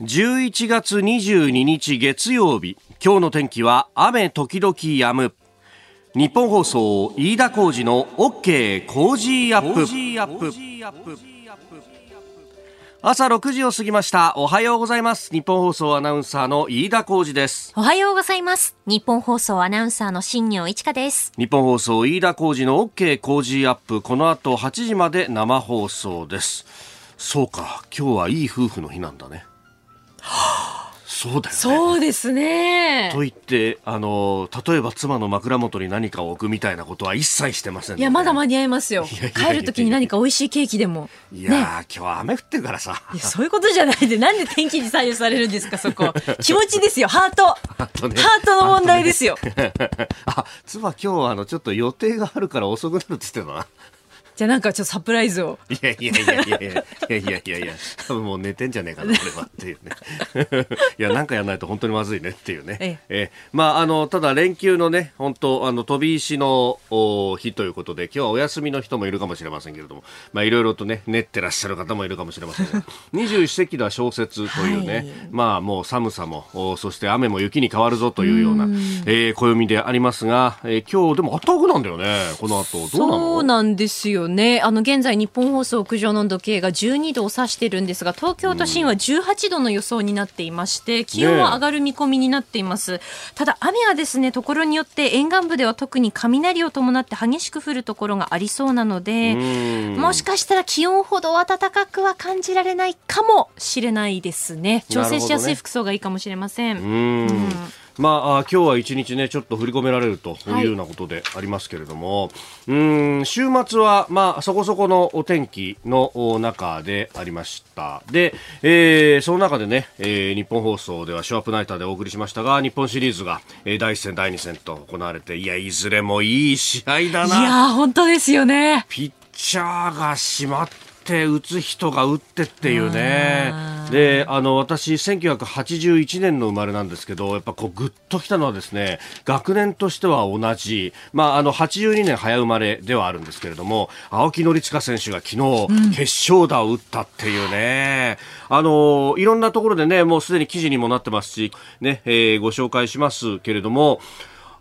11月22日月曜日今日の天気は雨時々止む。日本放送飯田浩二の OK 工事アップ。朝6時を過ぎました。おはようございます。日本放送アナウンサーの飯田浩二です。おはようございます。日本放送アナウンサーの新業一華です。日本放送飯田浩二の OK 工事アップ。この後8時まで生放送です。そうか今日はいい夫婦の日なんだねそうだよね。そうですね。と言ってあの例えば妻の枕元に何かを置くみたいなことは一切してません、ね、いやまだ間に合いますよ。帰る時に何か美味しいケーキでも。いや、ね、今日は雨降ってるからさ。そういうことじゃないでなんで天気に左右されるんですかそこ。気持ちですよハート。ハート、ね、の問題ですよ、あ妻今日あのちょっと予定があるから遅くなるって言ってたなじゃあなんかちょっとサプライズを。いやいやいやいやいやいやいやいや。多分もう寝てんじゃねえかな、俺はっていうね。いや、なんかやらないと本当にまずいねっていうね。ええ。えまあ、あの、ただ連休のね、本当あの、飛び石の日ということで、今日はお休みの人もいるかもしれませんけれども、まあ、いろいろとね、練ってらっしゃる方もいるかもしれませんが、二十四節気だ小説というね、はい、まあ、もう寒さも、そして雨も雪に変わるぞというような、うえー、暦でありますが、えー、今日でも暖かくなんだよね、この後。どうなの？そうなんですよね。あの、現在日本放送屋上の時計が12度を指してるんですが、東京都心は18度の予想になっていまして、気温は上がる見込みになっています。ね、ただ、雨はですね、ところによって沿岸部では特に雷を伴って激しく降るところがありそうなので、もしかしたら気温ほど暖かくは感じられないかもしれないですね。調整しやすい服装がいいかもしれません。うんまあ、今日は一日ね、ちょっと振り込められるというようなことでありますけれども、はい、うん週末は、まあ、そこそこのお天気の中でありました。で、えー、その中でね、えー、日本放送ではショーアップナイターでお送りしましたが、日本シリーズが、えー、第1戦、第2戦と行われて、いや、いずれもいい試合だな。いや、本当ですよね。ピッチャーが締まって打つ人が打ってっていうね。であの私、1981年の生まれなんですけどやっぱこうぐっときたのはですね学年としては同じ、まあ、あの82年早生まれではあるんですけれども青木宣親選手が昨日、決勝打を打ったっていうね、あのいろんなところでねもうすでに記事にもなってますし、ねえー、ご紹介しますけれども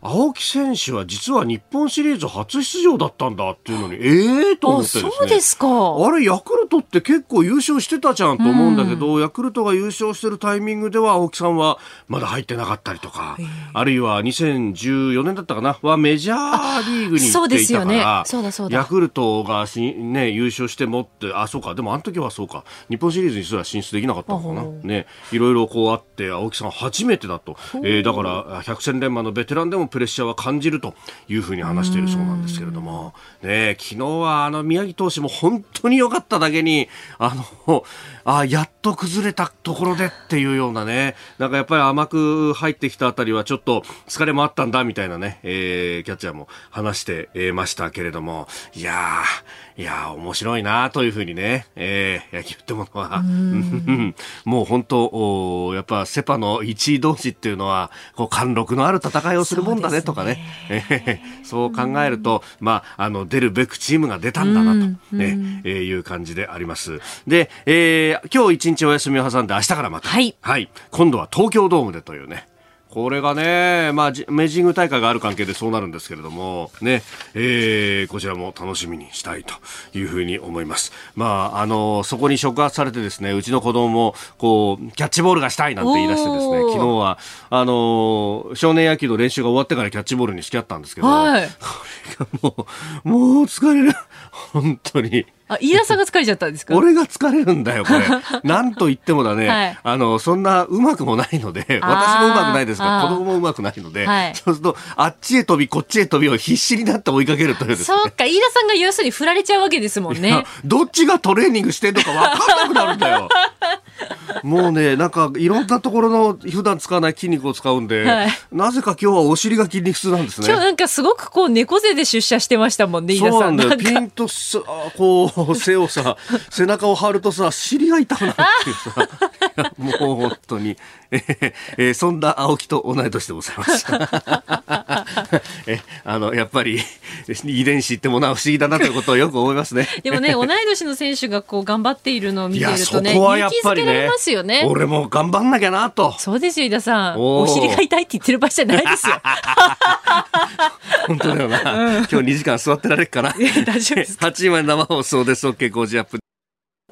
青木選手は実は日本シリーズ初出場だったんだっていうのに、ええー、と思ってですね。そうですか。あれ、ヤクルトって結構優勝してたじゃんと思うんだけど、うん、ヤクルトが優勝してるタイミングでは青木さんはまだ入ってなかったりとか、あるいは2014年だったかな、はメジャーリーグに行っていたから、そうだそうだ。ヤクルトがし、ね、優勝してもって、あ、そうか、でもあの時はそうか、日本シリーズにすら進出できなかったのかな。ね、いろいろこうあって、青木さん初めてだと。えー、だから百戦錬磨のベテランでもプレッシャーは感じるというふうに話しているそうなんですけれども、ね、昨日はあの宮城投手も本当に良かっただけに、あの、あやっと崩れたところでっていうようなね、なんかやっぱり甘く入ってきたあたりはちょっと疲れもあったんだみたいなね、えー、キャッチャーも話してましたけれども、いやー、いや面白いなというふうにね、えー、野球ってものは、もう本当、やっぱセパの一位同士っていうのは、こう貫禄のある戦いをするもんだねとかね、そうえー、そう考えると、まあ、あの、出るべくチームが出たんだなと、ね、えー、いう感じであります。で、えー、今日一日お休みを挟んで明日からまた、はい、はい、今度は東京ドームでというね、これがね、まあ、メジング大会がある関係でそうなるんですけれども、ね、えー、こちらも楽しみにしたいというふうに思います。まあ、あの、そこに触発されてですね、うちの子供も、こう、キャッチボールがしたいなんて言い出してですね、昨日は、あの、少年野球の練習が終わってからキャッチボールに付き合ったんですけど、はい、これがもう、もう疲れる。本当に。あ、飯田さんが疲れちゃったんですか？俺が疲れるんだよ、これ。なんと言ってもだね、はい、あの、そんなうまくもないので、私もうまくないですが、子供もうまくないので、はい、そうすると、あっちへ飛び、こっちへ飛びを必死になって追いかけるというね、そうか、飯田さんが要するに振られちゃうわけですもんね。どっちがトレーニングしてんのか分かんなくなるんだよ。もうね、なんかいろんなところの普段使わない筋肉を使うんで、はい、なぜか今日はお尻が筋肉痛なんですね。今日なんかすごくこう猫背で出社してましたもんね、そうなんだよ。ピンとさ、こう、背をさ、背中を張るとさ、尻が痛くなるってさ。や もう本当に、えーえー、そんな青木と同い年でございます えあのやっぱり遺伝子ってものは不思議だなということをよく思いますね。でもね同い年の選手がこう頑張っているのを見てるとねそこはやっぱりねますよね。俺も頑張んなきゃなと。そうですよ井田さん。お尻が痛いって言ってる場合じゃないですよ。本当だよな、うん、今日2時間座ってられるかな。大丈夫です。8時まで生放送です。OK 工事アップ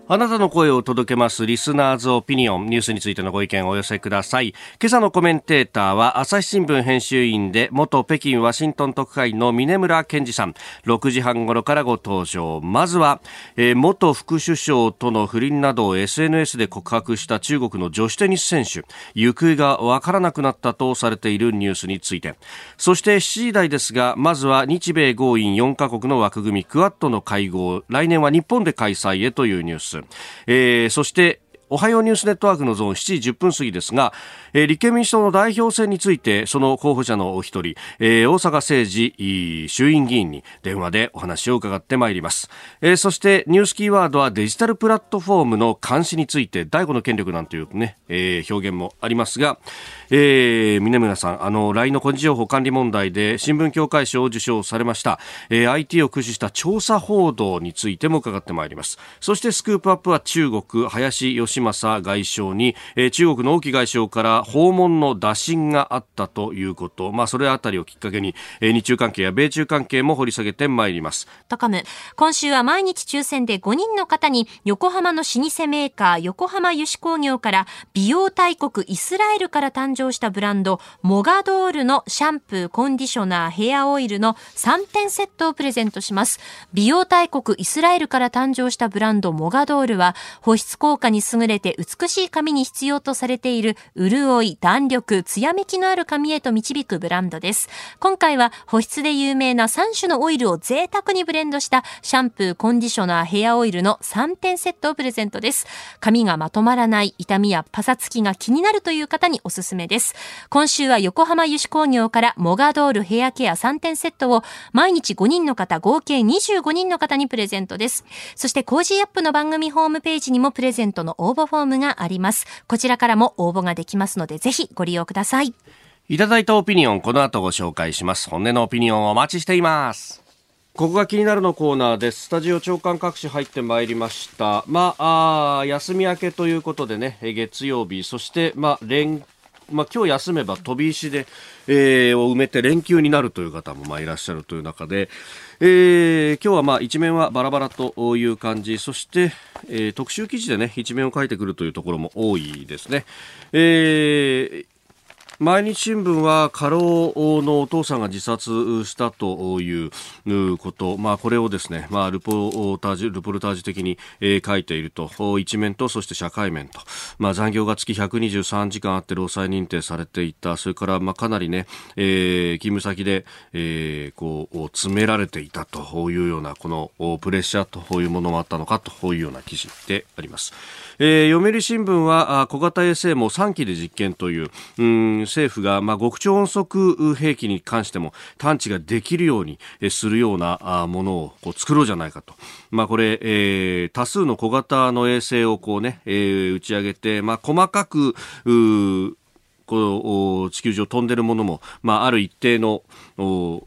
あなたの声を届けますリスナーズオピニオンニュースについてのご意見をお寄せください。今朝のコメンテーターは朝日新聞編集員で元北京ワシントン特派員の峰村健二さん。6時半頃からご登場。まずは、えー、元副首相との不倫などを SNS で告白した中国の女子テニス選手。行方がわからなくなったとされているニュースについて。そして7時台ですが、まずは日米豪印4カ国の枠組みクアッドの会合。来年は日本で開催へというニュース。えー、そしておはようニュースネットワークのゾーン7時10分過ぎですが、えー、立憲民主党の代表選についてその候補者のお一人、えー、大阪誠治衆院議員に電話でお話を伺ってまいります、えー、そしてニュースキーワードはデジタルプラットフォームの監視について第五の権力なんていうね、えー、表現もありますが、えー、峰村さんあの LINE の個人情報管理問題で新聞協会賞を受賞されました、えー、IT を駆使した調査報道についても伺ってまいりますそしてスクープアップは中国林義正外相に、えー、中国の王毅外相から訪問の打診があったということ、まあ、それあたりをきっかけに、えー、日中関係や米中関係も掘り下げてまいります。トカム今週は毎日抽選で5人の方に横浜の老舗メーカー横浜油脂工業から美容大国イスラエルから誕生したブランドモガドールのシャンプー、コンディショナー、ヘアオイルの3点セットをプレゼントします。美容大国イスラエルから誕生したブランドモガドールは保湿効果に優れて美しい髪に必要とされている潤い、弾力、艶めきのある髪へと導くブランドです。今回は保湿で有名な3種のオイルを贅沢にブレンドしたシャンプー、コンディショナー、ヘアオイルの3点セットをプレゼントです。髪がまとまらない、痛みやパサつきが気になるという方におすすめです。今週は横浜油脂工業からモガドールヘアケア3点セットを毎日5人の方、合計25人の方にプレゼントです。そしてコージーアップの番組ホームページにもプレゼントの応募フォームがあります。こちらからも応募ができますので、ぜひご利用ください。いただいたオピニオン、この後ご紹介します。本音のオピニオンお待ちしています。ここが気になるのコーナーです。スタジオ朝刊各紙入ってまいりました。まあ、あ休み明けということでね、月曜日、そして、まあ、連まあ、今日休めば飛び石で、えー、を埋めて連休になるという方もまあいらっしゃるという中で、えー、今日はまあ一面はバラバラという感じそして、えー、特集記事でね一面を書いてくるというところも多いですね。えー毎日新聞は過労のお父さんが自殺したということ、まあ、これをですね、まあ、ルポータージ、ルポルタージュ的に、えー、書いていると、一面と、そして社会面と、まあ、残業が月123時間あって労災認定されていた、それから、まあ、かなりね、えー、勤務先で、えー、こう、詰められていたというような、このプレッシャーというものもあったのかというような記事であります。えー、読売新聞は小型衛星も3機で実験という、うん政府が、まあ、極超音速兵器に関しても探知ができるようにするようなものをこう作ろうじゃないかと。まあ、これ、えー、多数の小型の衛星をこうね、えー、打ち上げて、まあ、細かく、こう地球上飛んでるものも、まあ、ある一定の地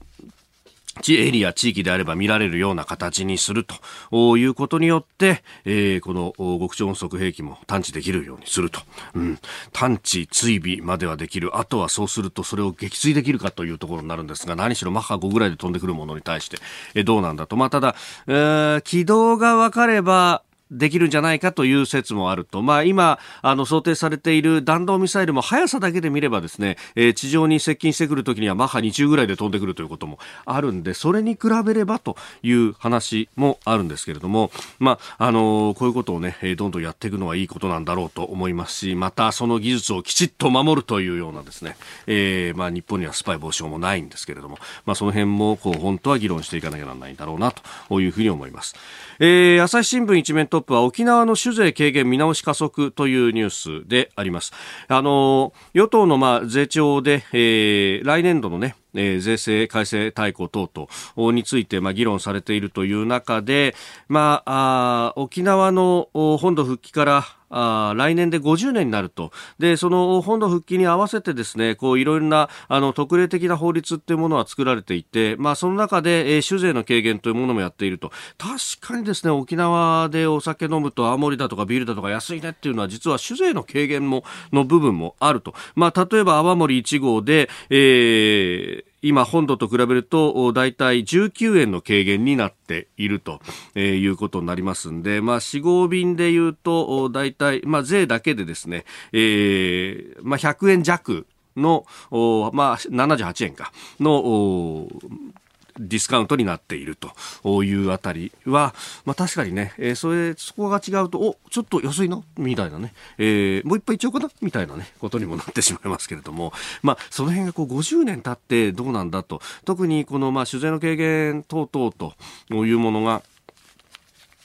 エリア、地域であれば見られるような形にするということによって、えー、この極超音速兵器も探知できるようにすると。うん。探知、追尾まではできる。あとはそうするとそれを撃墜できるかというところになるんですが、何しろマッハ5ぐらいで飛んでくるものに対して、えー、どうなんだと。まあ、ただ、えー、軌道が分かれば、できるんじゃないかという説もあると。まあ今、あの想定されている弾道ミサイルも速さだけで見ればですね、えー、地上に接近してくるときにはマッハ2中ぐらいで飛んでくるということもあるんで、それに比べればという話もあるんですけれども、まあ、あのー、こういうことをね、どんどんやっていくのはいいことなんだろうと思いますし、またその技術をきちっと守るというようなですね、えー、まあ日本にはスパイ防止法もないんですけれども、まあその辺もこう本当は議論していかなきゃならないんだろうなというふうに思います。えー、朝日新聞一面トップは沖縄の酒税軽減見直し加速というニュースであります。あの、与党のまあ税調で、えー、来年度のね、えー、税制改正大綱等々について、まあ、議論されているという中で、まあ、あ沖縄の本土復帰からあ来年で50年になると。で、その本土復帰に合わせてですね、こういろいろなあの特例的な法律っていうものは作られていて、まあその中で、えー、酒税の軽減というものもやっていると。確かにですね、沖縄でお酒飲むと青森だとかビールだとか安いねっていうのは実は酒税の軽減も、の部分もあると。まあ例えば泡盛1号で、えー、今、本土と比べると、大体19円の軽減になっていると、いうことになりますんで、まあ、死亡便で言うと、大体、まあ、税だけでですね、えー、まあ、100円弱の、まあ、78円か、の、ディスカウントになっているというあたりは、まあ、確かにね、えー、それそこが違うとおちょっと安いのみたいなね、えー、もう一杯いっちゃおうかなみたいなねことにもなってしまいますけれども、まあ、その辺がこう50年経ってどうなんだと特にこのまあ酒税の軽減等々というものが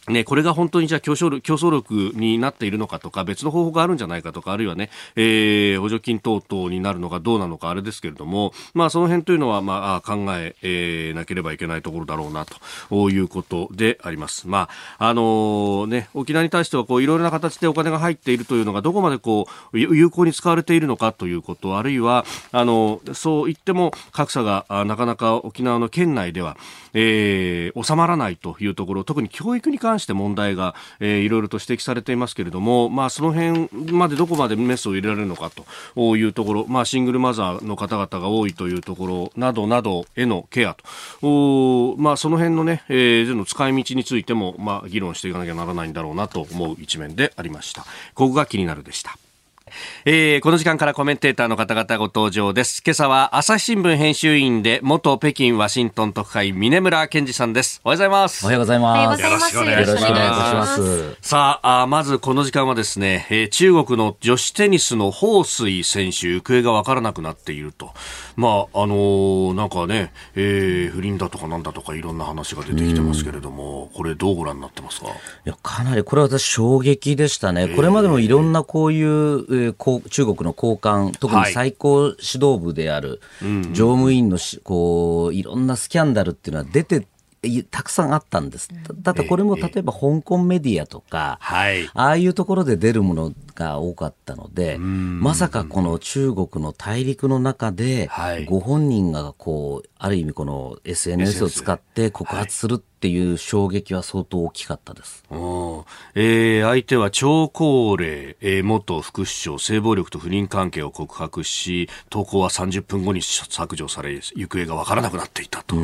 ね、これが本当にじゃあ競争競争力になっているのかとか、別の方法があるんじゃないかとか、あるいはね、えー、補助金等々になるのかどうなのか、あれですけれども、まあ、その辺というのは、まあ、考ええー、なければいけないところだろうな、ということであります。まあ、あのー、ね、沖縄に対しては、こう、いろいろな形でお金が入っているというのが、どこまでこう、有効に使われているのかということ、あるいは、あの、そう言っても、格差が、なかなか沖縄の県内では、えー、収まらないというところ、特に教育に関関して問題が、えー、いろいろと指摘されていますけれども、まあ、その辺までどこまでメスを入れられるのかというところ、まあ、シングルマザーの方々が多いというところなどなどへのケアと、まあ、その辺のね、えー、の使い道についても、まあ、議論していかなきゃならないんだろうなと思う一面でありました。ここが気になるでした。えー、この時間からコメンテーターの方々ご登場です。今朝は朝日新聞編集員で元北京ワシントン特派員峰村健二さんです。おはようございます。おはようございます。よろしくお願いします。さああ、まずこの時間はですね、えー、中国の女子テニスの彭帥選手、行方がわからなくなっていると。まあ、あのー、なんかね、えー、不倫だとかなんだとかいろんな話が出てきてますけれども、これどうご覧になってますか？いや、かなりこれは私衝撃でしたね。これまでもいろんなこういう、えー、中国の高官、特に最高指導部である乗務員のし、こう、いろんなスキャンダルっていうのは出てたくさんあったんです。ただこれも例えば香港メディアとか、ああいうところで出るものが多かったので、まさかこの中国の大陸の中で、ご本人がこう、ある意味この SNS を使って告発するっていう衝撃は相当大きかったです。えー、相手は張高麗、えー、元副首相、性暴力と不倫関係を告白し、投稿は30分後に削除され、行方がわからなくなっていたと。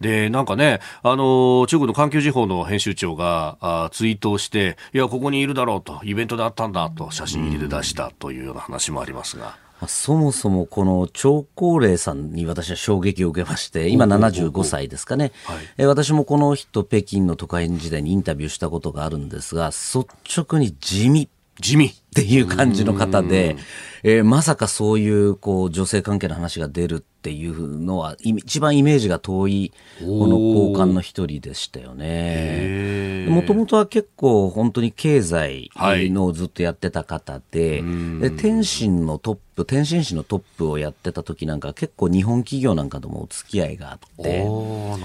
で、なんかね、あの、中国の環球時報の編集長があツイートをして、いや、ここにいるだろうと、イベントであったんだと、写真入れて出したというような話もありますが。そもそもこの張高麗さんに私は衝撃を受けまして、今75歳ですかね。はい、私もこの人、北京の都会時代にインタビューしたことがあるんですが、率直に地味。地味っていう感じの方で、えー、まさかそういうこう女性関係の話が出るっていうのは一番イメージが遠いこの交換の一人でしたよね。もともとは結構本当に経済のをずっとやってた方で、はい、で天津のトップ天津市のトップをやってた時なんか結構日本企業なんかともお付き合いがあって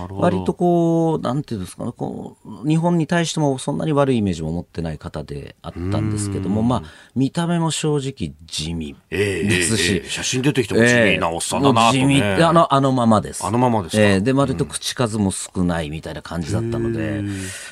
割とこうなんていうんですかねこう日本に対してもそんなに悪いイメージも持ってない方であったんですけどもまあ見た目も正直地味ですし、えーえー、写真出てきても地味なおっさんだなと、ね、地味あのあのままです。あのままですか、えー、で割と口数も少ないみたいな感じだったので、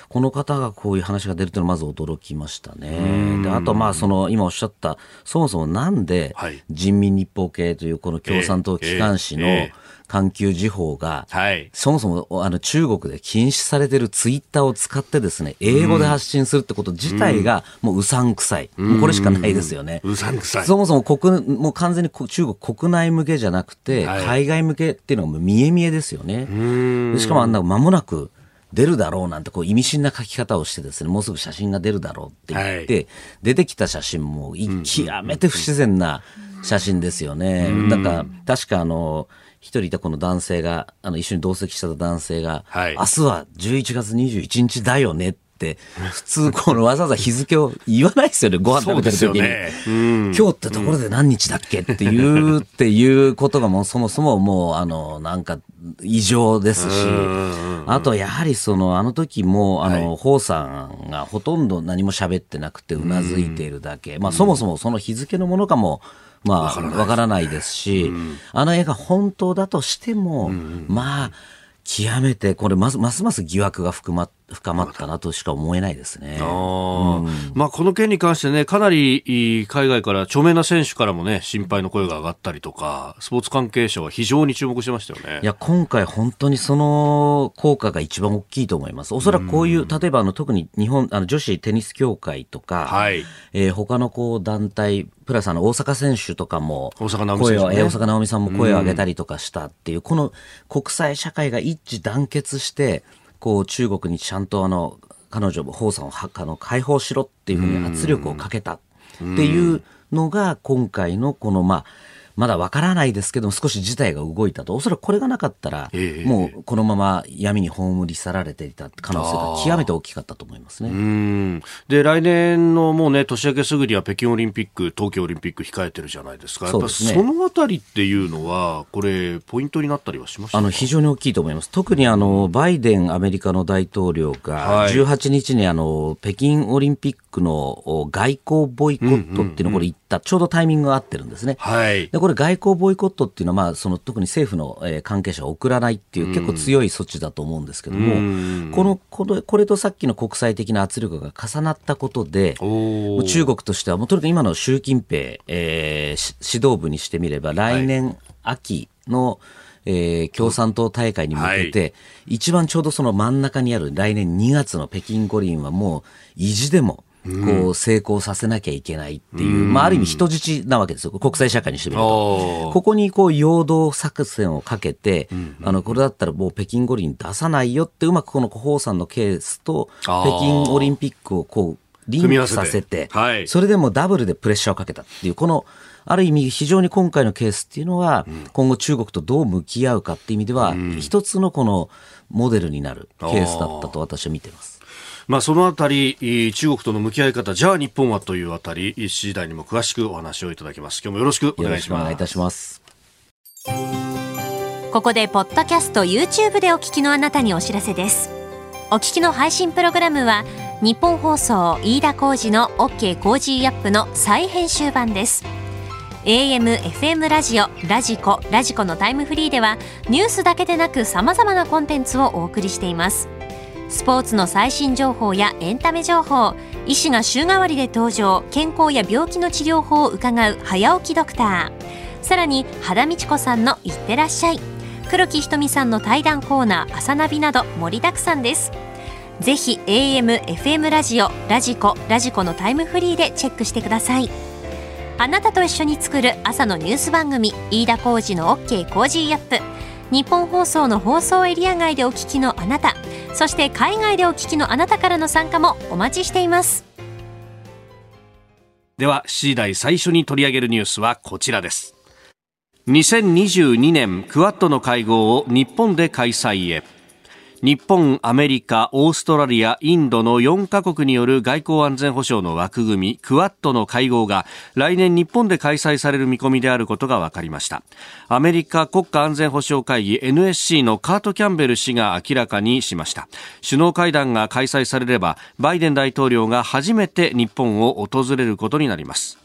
この方がこういう話が出るというのはまず驚きましたね。であとまあその今おっしゃったそもそもなんで人民日報系というこの共産党機関紙の、えーえー環球時報が、はい、そもそもあの中国で禁止されているツイッターを使ってですね、英語で発信するってこと自体がもううさんくさい。うん、もうこれしかないですよね。うさんくさい。そもそも国、もう完全に中国国内向けじゃなくて、はい、海外向けっていうのがもう見え見えですよね。しかもあんな間もなく、出るだろうなんてこう意味深な書き方をしてですね、もうすぐ写真が出るだろうって言って、はい、出てきた写真も極めて不自然な写真ですよね。なんか、確かあの、一人いたこの男性が、あの、一緒に同席した男性が、はい、明日は11月21日だよねって普通このわざわざ日付を言わないですよね、ご飯食べてる時に。ね。うん。今日ってところで何日だっけっていう、っていうことがもうそもそももう、あの、なんか異常ですし、あとやはりその、あの時も、あの、ホウさんがほとんど何も喋ってなくてうなずいているだけ、まあそもそもその日付のものかも、まあ、わからないです。し、あの絵が本当だとしても、まあ、極めて、これ、ますますます疑惑が深ま深まったなとしか思えないですね。あーまあ、この件に関してね、かなり海外から著名な選手からもね、心配の声が上がったりとか、スポーツ関係者は非常に注目してましたよね。いや、今回本当にその効果が一番大きいと思います。おそらくこういう、例えばあの特に日本、あの女子テニス協会とか、はいえー他のこう団体、プラスあの大阪選手とかも、大阪直美選手もね大阪直美さんも声を上げたりとかしたっていう、この国際社会が一致団結して、こう中国にちゃんとあの、彼女、ホウさんをあの解放しろっていうふうに圧力をかけたっていうのが、今回のこの、まあ、まだわからないですけども、少し事態が動いたと。おそらくこれがなかったら、ええもうこのまま闇に葬り去られていた可能性が極めて大きかったと思いますね。うん。で来年のもうね年明けすぐには北京オリンピック東京オリンピック控えてるじゃないですか。やっぱそうですね。そのあたりっていうのはこれポイントになったりはしました？あの非常に大きいと思います。特にあのバイデンアメリカの大統領はがい18日にあの北京オリンピックのお外交ボイコットっていうのをこれ言った、ちょうどタイミングが合ってるんですね。はい。でこれ外交ボイコットっていうのは、まあ、その特に政府の、えー関係者を送らないっていう結構強い措置だと思うんですけども、このこのこれとさっきの国際的な圧力が重なったことで、中国としては、もうとにかく今の習近平、えーし指導部にしてみれば、来年秋の、えー共産党大会に向けて、一番ちょうどその真ん中にある来年2月の北京五輪はもう意地でも、こう成功させなきゃいけないっていう、まあある意味人質なわけですよ。国際社会にしてみると。ここにこう陽動作戦をかけて、あの、これだったらもう北京五輪出さないよって、うまくこのホウさんのケースと、北京オリンピックをこう、リンクさせて、はい。それでもダブルでプレッシャーをかけたっていう、この、ある意味非常に今回のケースっていうのは、今後中国とどう向き合うかっていう意味では、一つのこのモデルになるケースだったと私は見ています。まあ、そのあたり、えー中国との向き合い方、じゃあ日本はというあたり、7時台にも詳しくお話をいただきます。今日もよろしくおよ願いしますろしくお願いい。たします。ここでポッドキャスト YouTube でお聞きのあなたにお知らせですお聞きの配信プログラムはニッポン放送飯田浩司の OK コージーアップの再編集版です AM、FM ラジオ、ラジコ、ラジコのタイムフリーではニュースだけでなく様々なコンテンツをお送りしていますスポーツの最新情報やエンタメ情報医師が週替わりで登場健康や病気の治療法を伺う早起きドクター。さらに羽田美智子さんの「いってらっしゃい」黒木ひとみさんの対談コーナー「朝ナビ」など盛りだくさんです。ぜひ AM、FM ラジオ、ラジコ、ラジコのタイムフリーでチェックしてください。あなたと一緒に作る朝のニュース番組飯田浩司の OK コージーアップ。ニッポン放送の放送エリア外でお聞きのあなた。そして海外でお聞きのあなたからの参加もお待ちしていますでは、7時台最初に取り上げるニュースはこちらです。2022年クワッドの会合を日本で開催へ。日本、アメリカ、オーストラリア、インドの4カ国による外交安全保障の枠組み、クワッドの会合が来年日本で開催される見込みであることが分かりました。アメリカ国家安全保障会議 NSC のカート・キャンベル氏が明らかにしました。首脳会談が開催されれば、バイデン大統領が初めて日本を訪れることになります。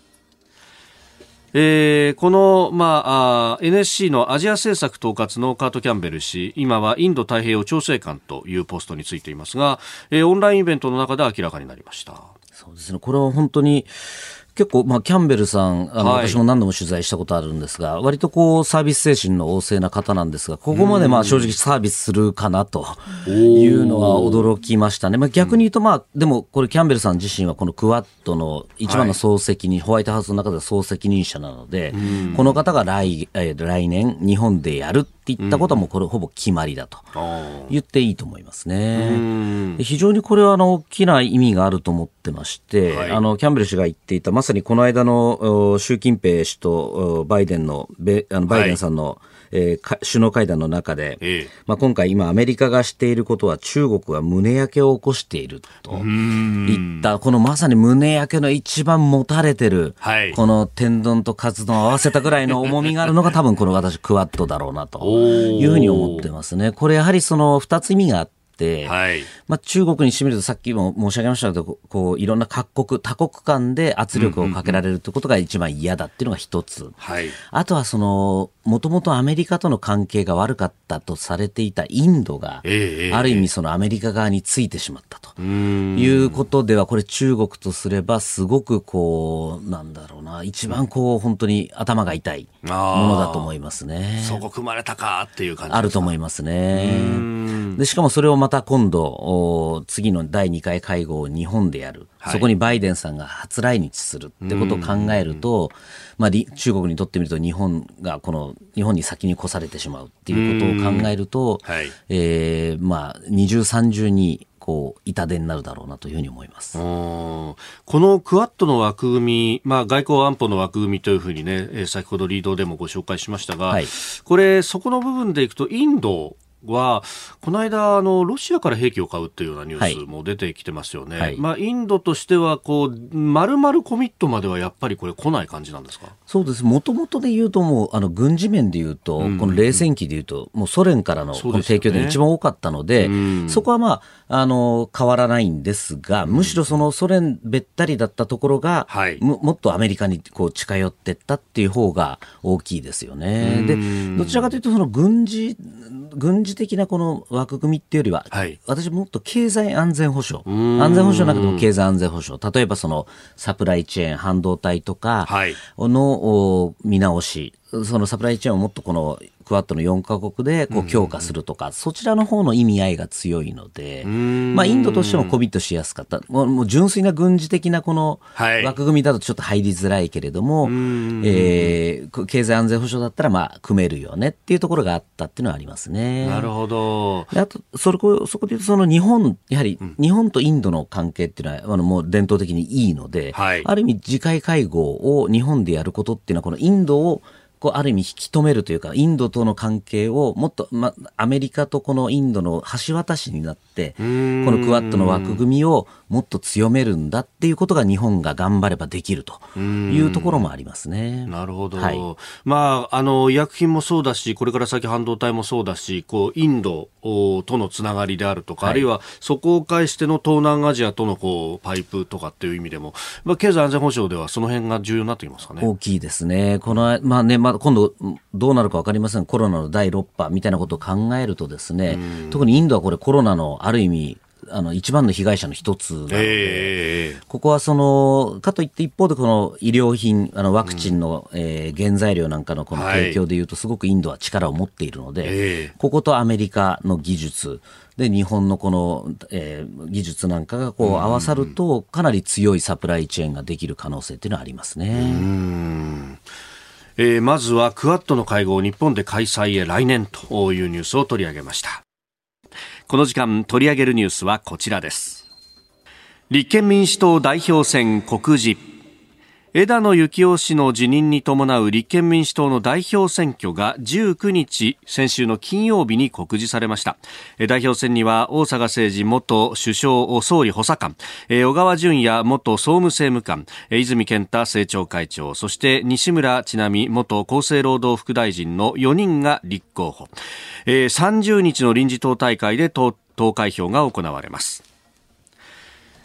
えーこの、まあ、あ NSC のアジア政策統括のカート・キャンベル氏、今はインド太平洋調整官というポストについていますが、えーオンラインイベントの中で明らかになりました。そうですね。これは本当に、結構、まあ、キャンベルさん、あの、はい。私も何度も取材したことあるんですが、割とこう、サービス精神の旺盛な方なんですが、ここまでまあ、正直サービスするかなというのは驚きましたね。まあ、逆に言うと、まあ、でも、これキャンベルさん自身はこのクワッドの一番の総責任、ホワイトハウスの中では総責任者なので、この方が来、えー来年、日本でやるって言ったことはもうこれほぼ決まりだと言っていいと思いますね。で非常にこれはあの大きな意味があると思ってまして、はい。あのキャンベル氏が言っていたまさにこの間のお習近平氏とおバイデンのべあのバイデンさんの、えー首脳会談の中で、ええ。まあ、今回今アメリカがしていることは中国は胸焼けを起こしているといった、このまさに胸焼けの一番持たれてる、はい。この天丼とカツ丼を合わせたぐらいの重みがあるのが多分この私クワッドだろうなと いうふうに思ってますね。これやはりその二つ意味があって、はい。まあ、中国にしてみるとさっきも申し上げましたけど、こういろんな各国、多国間で圧力をかけられるってことが一番嫌だっていうのが一つ。はい。あとはその、もともとアメリカとの関係が悪かったとされていたインドが、ある意味そのアメリカ側についてしまったと。いうことでは、これ中国とすればすごくこう、なんだろうな、一番こう本当に頭が痛いものだと思いますね。そこ組まれたかっていう感じあると思いますね。で、しかもそれをまた今度、お次の第2回会合を日本でやる。はい。そこにバイデンさんが初来日するってことを考えると、まあ、り中国にとってみると日本がこの、日本に先に越されてしまうっていうことを考えると、はい。えーまあ、二重三重に、こう、痛手になるだろうなというふうに思います。うんこのクアッドの枠組み、まあ、外交安保の枠組みというふうにね、えー先ほどリードでもご紹介しましたが、はい。これ、そこの部分でいくと、インドは、この間、あの、ロシアから兵器を買うっていうようなニュースも出てきてますよね。はい。まあ、インドとしては、こう、丸々コミットまではやっぱりこれ来ない感じなんですか？そうです。もともとで言うともう、あの、軍事面で言うと、この冷戦期で言うと、もうソ連からのこの提供で一番多かったので、うん。そこはまあ、あの、変わらないんですが、むしろそのソ連べったりだったところが、はい。ももっとアメリカにこう近寄ってったっていう方が大きいですよね。で、どちらかというと、その軍事、軍事的なこの枠組みっていうよりは、はい。私もっと経済安全保障、ん。安全保障の中でも経済安全保障、例えばそのサプライチェーン、半導体とかはい。のお見直し、そのサプライチェーンをもっとこのクワッドの4カ国でこう強化するとか、そちらの方の意味合いが強いので、まあインドとしてもコミットしやすかった。もうもう純粋な軍事的なこのはい枠組みだとちょっと入りづらいけれども、えー経済安全保障だったらまあ組めるよねっていうところがあったっていうのはありますね。なるほど。であと、それこ、そこで言うと、その日本、やはり、日本とインドの関係っていうのは、あの、もう伝統的にいいので、はいある意味、次回会合を日本でやることっていうのは、このインドを、こう、ある意味引き止めるというか、インドとの関係をもっと、ま、アメリカとこのインドの橋渡しになって、このクワッドの枠組みをもっと強めるんだっていうことが日本が頑張ればできるというところもありますね。なるほど。はいまあ、あの、医薬品もそうだし、これから先半導体もそうだし、こう、インドおとのつながりであるとか、はいあるいはそこを介しての東南アジアとのこう、パイプとかっていう意味でも、まあ、経済安全保障ではその辺が重要になってきますかね。大きいですね。この、まあね、まあ今度どうなるかわかりません。コロナの第6波みたいなことを考えるとですね、特にインドはこれコロナのある意味、あの、一番の被害者の一つなので、ええここはその、かといって一方でこの医療品、あのワクチンの、えー原材料なんかのこの提供でいうとすごくインドは力を持っているので、ええ。こことアメリカの技術、で、日本のこの、えー技術なんかがこう合わさると、かなり強いサプライチェーンができる可能性っていうのはありますね。えーまずはクアッドの会合日本で開催へ来年というニュースを取り上げました。この時間取り上げるニュースはこちらです。立憲民主党代表選告示。枝野幸男氏の辞任に伴う立憲民主党の代表選挙が19日先週の金曜日に告示されました。代表選には大阪誠治元首相総理補佐官小川淳也元総務政務官泉健太政調会長そして西村智奈美元厚生労働副大臣の4人が立候補。30日の臨時党大会で投投開票が行われます。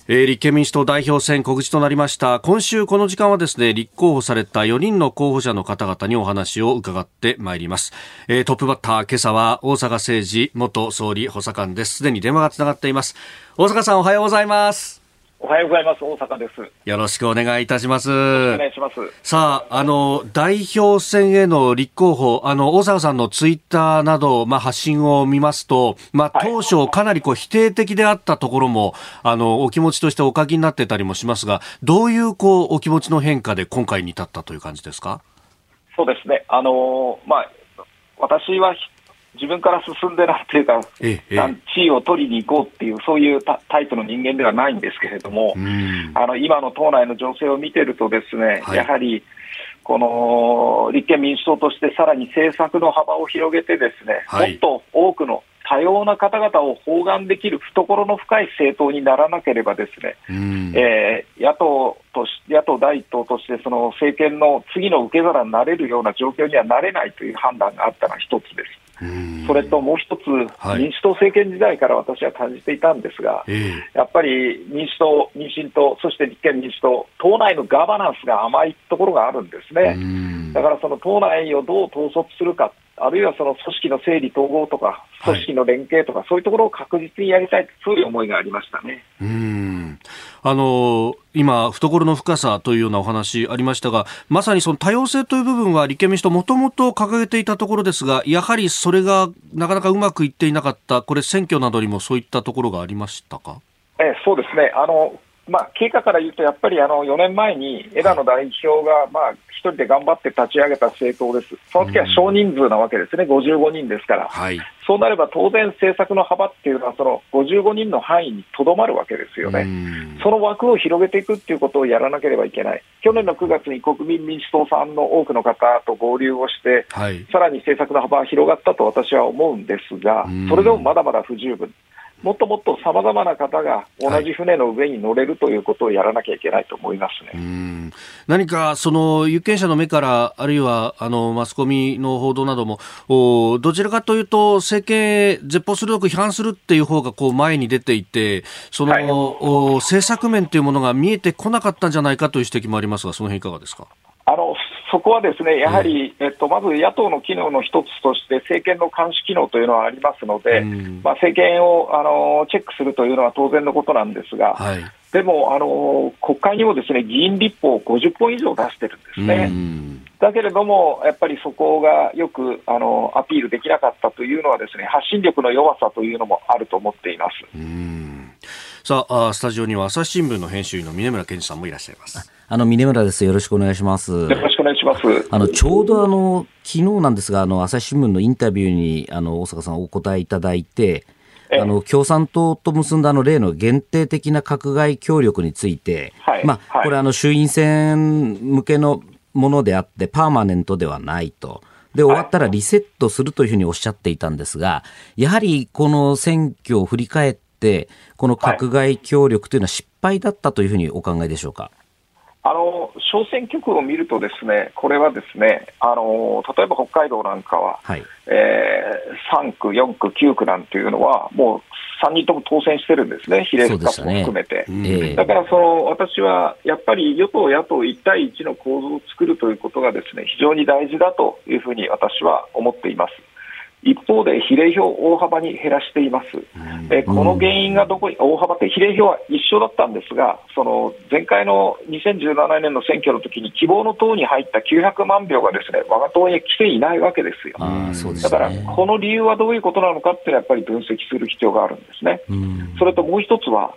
えー立憲民主党代表選告示となりました。今週この時間はですね立候補された4人の候補者の方々にお話を伺ってまいります、えートップバッター今朝は大阪誠治元総理補佐官です。すでに電話がつながっています。大阪さんおはようございます。おはようございます。大阪です。よろしくお願いいたしますお願いします。さあ、あの、代表選への立候補、あの、大阪さんのツイッターなど、まあ、発信を見ますと、まあ、はい当初かなりこう否定的であったところも、あの、お気持ちとしてお書きになってたりもしますが、どういうこう、お気持ちの変化で今回に至ったという感じですか？そうですね。あのーまあ、私はひ自分から進んでなんていうか、ええええ。地位を取りに行こうっていう、そういうタタイプの人間ではないんですけれども、うん。あの今の党内の情勢を見てるとですね、はい。やはりこの立憲民主党としてさらに政策の幅を広げて、ですね、はい。もっと多くの多様な方々を包含できる懐の深い政党にならなければ、ですね、うん。えー野党とし野党第一党として、その政権の次の受け皿になれるような状況にはなれないという判断があったのが一つです。うん。それともう一つ、はい。民主党政権時代から私は感じていたんですが、えやっぱり民主党、民進党、そして立憲民主党、党内のガバナンスが甘いところがあるんですえね。うん。だからその党内をどう統率するか、あるいはその組織の整理統合とか、はい。組織の連携とか、そういうところを確実にやりたい、そういう思いがありましたね。うん。あの今、懐の深さというようなお話ありましたが、まさにその多様性という部分は立憲民主党もともと掲げていたところですが、やはりそれがなかなかうまくいっていなかった、これ選挙などにもそういったところがありましたか？えーそうですね、あのまあ、経過から言うと、やっぱりあの4年前に枝野代表が、まあ、一人で頑張って立ち上げた政党です、その時は少人数なわけですね、55人ですから、はい。そうなれば当然、政策の幅っていうのは、その55人の範囲にとどまるわけですようね。んその枠を広げていくっていうことをやらなければいけない。去年の9月に国民民主党さんの多くの方と合流をして、はい。さらに政策の幅が広がったと私は思うんですがうん、それでもまだまだ不十分。もっともっとさまざまな方が同じ船の上に乗れるということをやらなきゃいけないと思いますうね。ん何かその有権者の目から、あるいはあのマスコミの報道なども、おどちらかというと、政権へ絶法鋭く批判するっていう方がこう前に出ていて、その、はいお政策面というものが見えてこなかったんじゃないかという指摘もありますが、その辺いかがですか？そこはですね、やはり、えっと、まず野党の機能の一つとして、政権の監視機能というのはありますので、うんまあ、政権をあのチェックするというのは当然のことなんですが、はい。でもあの国会にもですね議員立法を50本以上出してるんですね。うんだけれども、やっぱりそこがよくあのアピールできなかったというのは、ですね発信力の弱さというのもあると思っています。うんさああ、スタジオには朝日新聞の編集員の峰村健二さんもいらっしゃいます。あの、峰村です。よろしくお願いします。よろしくお願いします。あの、ちょうどあの、昨日なんですが、あの、朝日新聞のインタビューに、あの、大阪さんお答えいただいて、ええあの、共産党と結んだあの、例の限定的な閣外協力について、はいまあ、はいこれあの、衆院選向けのものであって、パーマネントではないと。で、終わったらリセットするというふうにおっしゃっていたんですが、やはりこの選挙を振り返って、この閣外協力というのは失敗だったというふうにお考えでしょうか？あの小選挙区を見ると、ですねこれはですねあの例えば北海道なんかは、はい。えー3区、4区、9区なんていうのは、もう3人とも当選してるんですね、比例復活も含めて。うんええだからその私はやっぱり与党、野党1対1の構造を作るということがですね非常に大事だというふうに私は思っています。一方で比例票を大幅に減らしています。えーこの原因がどこに、大幅って比例票は一緒だったんですが、その前回の2017年の選挙の時に希望の党に入った900万票がですね我が党に来ていないわけですよ。ああ、そうですだね。から、この理由はどういうことなのかってやっぱり分析する必要があるんですね。うんそれともう一つは、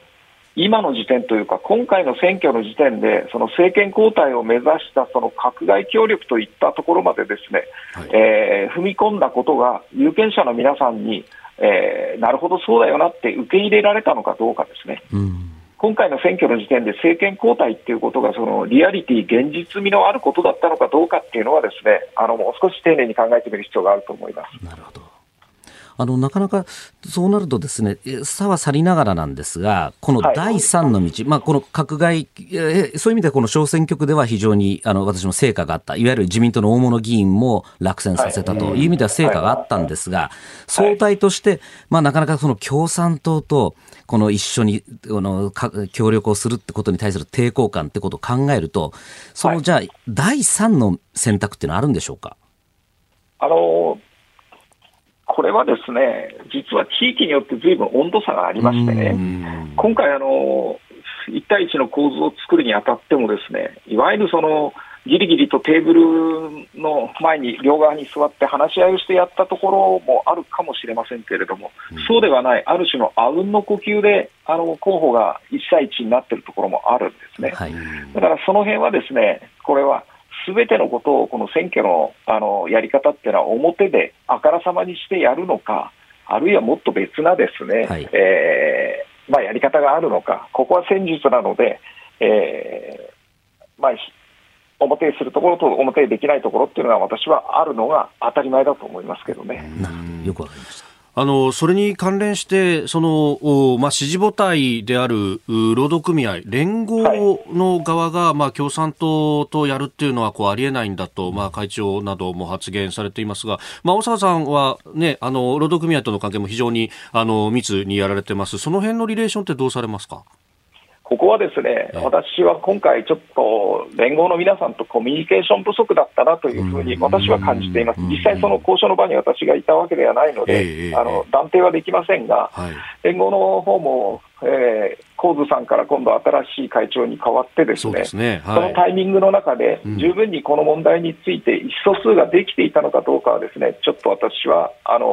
今の時点というか、今回の選挙の時点で、その政権交代を目指したその閣外協力といったところまでですね、はいえー踏み込んだことが、有権者の皆さんに、えーなるほど、そうだよなって受け入れられたのかどうかですね。うん今回の選挙の時点で政権交代っていうことが、そのリアリティ、現実味のあることだったのかどうかっていうのはですね、あのもう少し丁寧に考えてみる必要があると思います。なるほど。あの、なかなか、そうなるとですね、え差は去りながらなんですが、このはい。第三の道、まあ、この閣外、えそういう意味ではこの小選挙区では非常に、あの、私も成果があった。いわゆる自民党の大物議員も落選させたという意味では成果があったんですが、相対として、まあ、なかなかその共産党と、この一緒に、あの、か協力をするってことに対する抵抗感ってことを考えると、その、はい。じゃあ、第三の選択っていうのはあるんでしょうか？あのこれはですね、実は地域によってずいぶん温度差がありましてね、今回あの、1対1の構図を作るにあたっても、ですねいわゆるそのギリギリとテーブルの前に両側に座って話し合いをしてやったところもあるかもしれませんけれども、そうではない、ある種のあうんの呼吸であの候補が1対1になっているところもあるんですね。はい。だからその辺はですね、これはすべてのことをこの選挙のあのやり方っていうのは表であからさまにしてやるのか、あるいはもっと別なですね、はいえーまあ、やり方があるのか、ここは戦術なので、えーまあ、ひ表にするところと表にできないところっていうのが私はあるのが当たり前だと思いますけどね。よくわかりました。あの、それに関連して、その、まあ、支持母体である労働組合、連合の側が、はい、まあ、共産党とやるっていうのは、こう、ありえないんだと、まあ、会長なども発言されていますが、まあ、大沢さんはね、あの、労働組合との関係も非常に、あの、密にやられてます。その辺のリレーションってどうされますか？ここはですね、私は今回、ちょっと連合の皆さんとコミュニケーション不足だったなというふうに私は感じています、実際、その交渉の場に私がいたわけではないので、あの断定はできませんが、連合の方も、えー、神津さんから今度、新しい会長に変わって、ですねそのタイミングの中で、十分にこの問題について意思疎通ができていたのかどうかは、ですねちょっと私はあの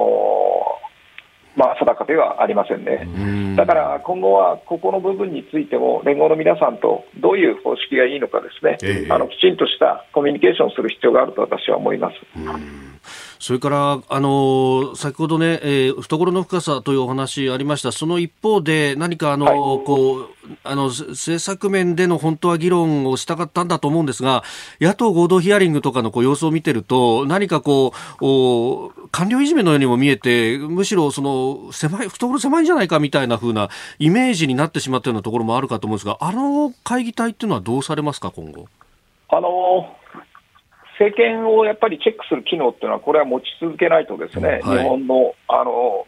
ーまあ、定かではありませんね。だから今後はここの部分についても、連合の皆さんとどういう方式がいいのかですね、えー、あのきちんとしたコミュニケーションをする必要があると私は思います。それから、あの先ほどね、えー、懐の深さというお話ありました。その一方で、何かあの、はい、こう、あの、政策面での本当は議論をしたかったんだと思うんですが、野党合同ヒアリングとかのこう様子を見てると、何かこう、お官僚いじめのようにも見えて、むしろその、狭い、懐狭いんじゃないかみたいな風なイメージになってしまったようなところもあるかと思うんですが、あの会議体っていうのはどうされますか、今後？あの政権をやっぱりチェックする機能っていうのは、これは持ち続けないと、ですね、はい、日本のあの、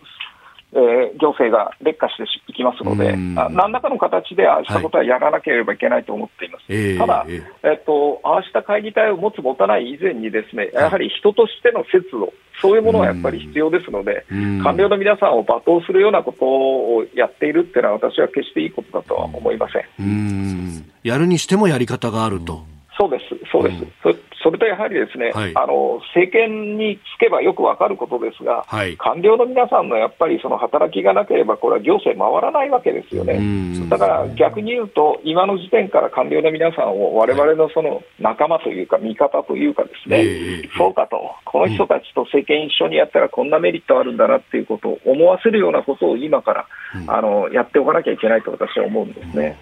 えー、行政が劣化していきますので、あ何らかの形でああしたことはやらなければいけないと思っています。はい、ただ、えー、えっと、ああした会議体を持つ、持たない以前に、ですねやはり人としての節度、そういうものはやっぱり必要ですので、官僚の皆さんを罵倒するようなことをやっているっていうのは、私は決していいことだとは思いません。やるにしてもやり方があると。そうです、そうです。うん。それとやはりですね、はい、あの政権につけばよくわかることですが、はい、官僚の皆さんのやっぱりその働きがなければ、これは行政回らないわけですよね。だから逆に言うと、今の時点から官僚の皆さんをわれわれのその仲間というか、味方というかですね、はい、そうかと、この人たちと政権一緒にやったらこんなメリットあるんだなっていうことを思わせるようなことを今から、あのやっておかなきゃいけないと私は思うんですね。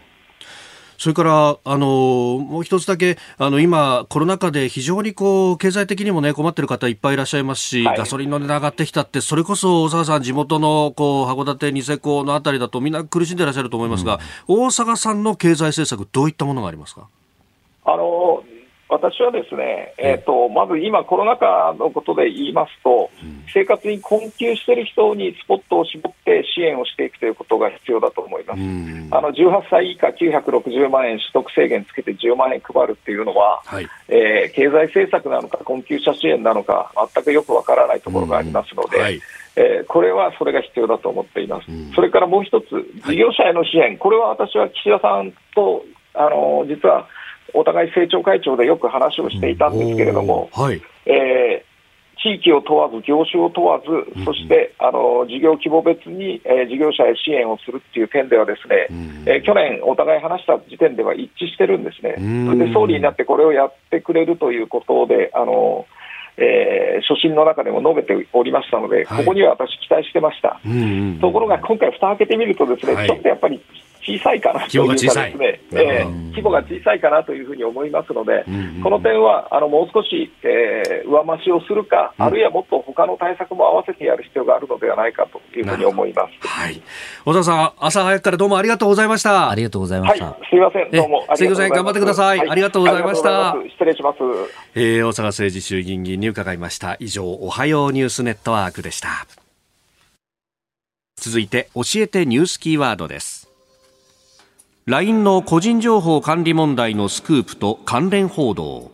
それから、あの、もう一つだけ、あの、今、コロナ禍で非常にこう、経済的にもね、困ってる方いっぱいいらっしゃいますし、はい、ガソリンの値段上がってきたって、それこそ大阪さん、地元の、こう、函館、ニセコのあたりだとみんな苦しんでいらっしゃると思いますが、うん、大阪さんの経済政策、どういったものがありますか？あの、私はですね、えーと、まず今、コロナ禍のことで言いますと、生活に困窮している人にスポットを絞って支援をしていくということが必要だと思います。あの18歳以下960万円取得制限つけて10万円配るっていうのは、はい、えー、経済政策なのか困窮者支援なのか全くよくわからないところがありますので、はい、えー、これはそれが必要だと思っています。それからもう一つ、事業者への支援、これは私は岸田さんとあの実はお互い政調会長でよく話をしていたんですけれども、はい。えー、地域を問わず、業種を問わず、そしてあの事業規模別に、えー、事業者へ支援をするっていう点では、ですね、えー、去年、お互い話した時点では一致してるんですね、で総理になってこれをやってくれるということで、あのえー、所信の中でも述べておりましたので、はい、ここには私、期待してました、ところが今回、蓋開けてみると、ですね、はい、ちょっとやっぱり小さいかなというかですね、えー、規模が小さいかなというふうに思いますので、この点はあのもう少し、えー、上増しをするか、あるいはもっと他の対策も合わせてやる必要があるのではないかというふうに思います。はい。小田さん、朝早くからどうもありがとうございました。ありがとうございました。はい、すみません、どうもありがとうございます。頑張ってください。はい、ありがとうございました。失礼します。えー、大阪政治衆議院議員に伺いました。以上、おはようニュースネットワークでした。続いて、教えてニュースキーワードです。LINE の個人情報管理問題のスクープと関連報道。